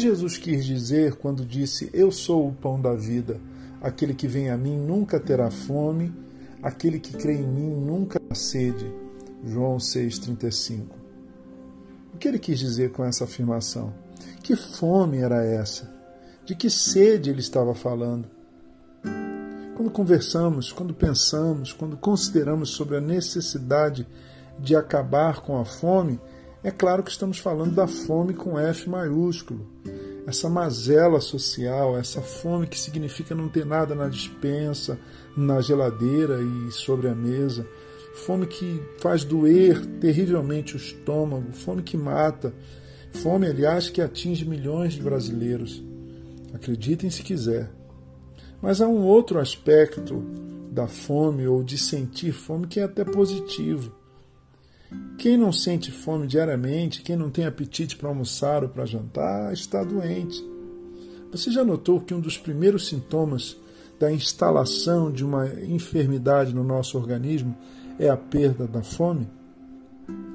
Jesus quis dizer quando disse: Eu sou o pão da vida? Aquele que vem a mim nunca terá fome, aquele que crê em mim nunca terá sede. João 6,35. O que ele quis dizer com essa afirmação? Que fome era essa? De que sede ele estava falando? Quando conversamos, quando pensamos, quando consideramos sobre a necessidade de acabar com a fome, é claro que estamos falando da fome com F maiúsculo. Essa mazela social, essa fome que significa não ter nada na dispensa, na geladeira e sobre a mesa. Fome que faz doer terrivelmente o estômago, fome que mata. Fome, aliás, que atinge milhões de brasileiros. Acreditem se quiser. Mas há um outro aspecto da fome ou de sentir fome que é até positivo. Quem não sente fome diariamente, quem não tem apetite para almoçar ou para jantar, está doente. Você já notou que um dos primeiros sintomas da instalação de uma enfermidade no nosso organismo é a perda da fome?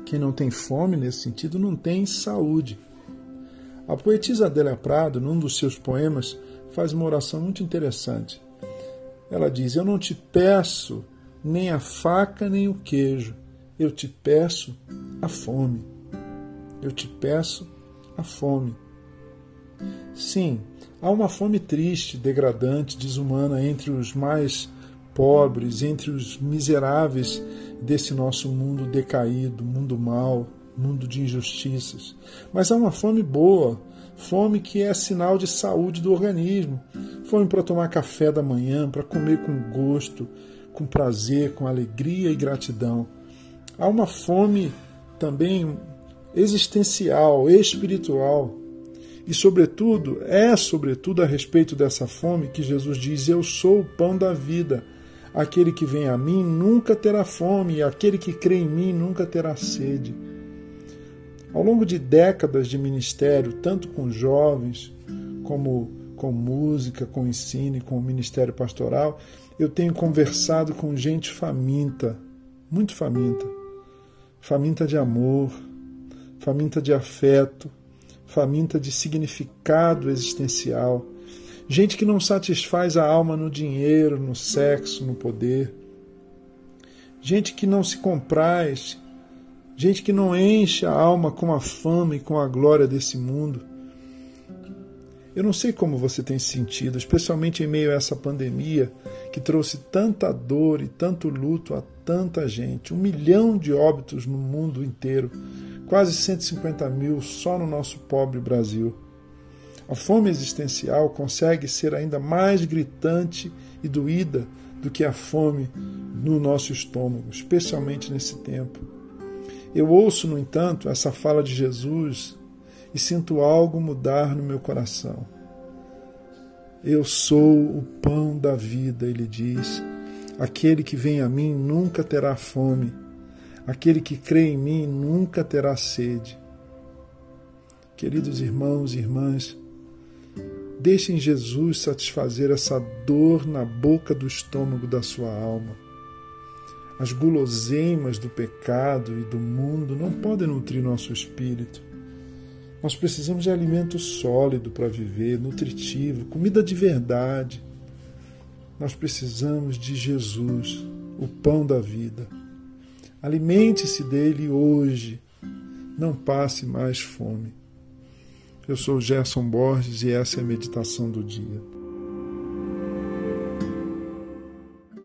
Quem não tem fome nesse sentido não tem saúde. A poetisa Adélia Prado, num dos seus poemas, faz uma oração muito interessante. Ela diz: Eu não te peço nem a faca nem o queijo, eu te peço a fome. Eu te peço a fome. Sim, há uma fome triste, degradante, desumana entre os mais pobres, entre os miseráveis desse nosso mundo decaído, mundo mau, mundo de injustiças. Mas há uma fome boa, Fome que é sinal de saúde do organismo. Fome para tomar café da manhã, para comer com gosto, com prazer, com alegria e gratidão. Há uma fome também existencial, espiritual. E, sobretudo, é sobretudo a respeito dessa fome que Jesus diz: Eu sou o pão da vida. Aquele que vem a mim nunca terá fome, e aquele que crê em mim nunca terá sede. Ao longo de décadas de ministério, tanto com jovens, como com música, com ensino e com o ministério pastoral, eu tenho conversado com gente faminta, muito faminta. Faminta de amor, faminta de afeto, faminta de significado existencial. Gente que não satisfaz a alma no dinheiro, no sexo, no poder. Gente que não se compraz gente que não enche a alma com a fama e com a glória desse mundo. Eu não sei como você tem sentido, especialmente em meio a essa pandemia que trouxe tanta dor e tanto luto a tanta gente. Um milhão de óbitos no mundo inteiro, quase 150 mil só no nosso pobre Brasil. A fome existencial consegue ser ainda mais gritante e doída do que a fome no nosso estômago, especialmente nesse tempo. Eu ouço, no entanto, essa fala de Jesus e sinto algo mudar no meu coração. Eu sou o pão da vida, ele diz. Aquele que vem a mim nunca terá fome. Aquele que crê em mim nunca terá sede. Queridos irmãos e irmãs, deixem Jesus satisfazer essa dor na boca do estômago da sua alma. As guloseimas do pecado e do mundo não podem nutrir nosso espírito. Nós precisamos de alimento sólido para viver, nutritivo, comida de verdade. Nós precisamos de Jesus, o pão da vida. Alimente-se dele hoje. Não passe mais fome. Eu sou Gerson Borges e essa é a meditação do dia.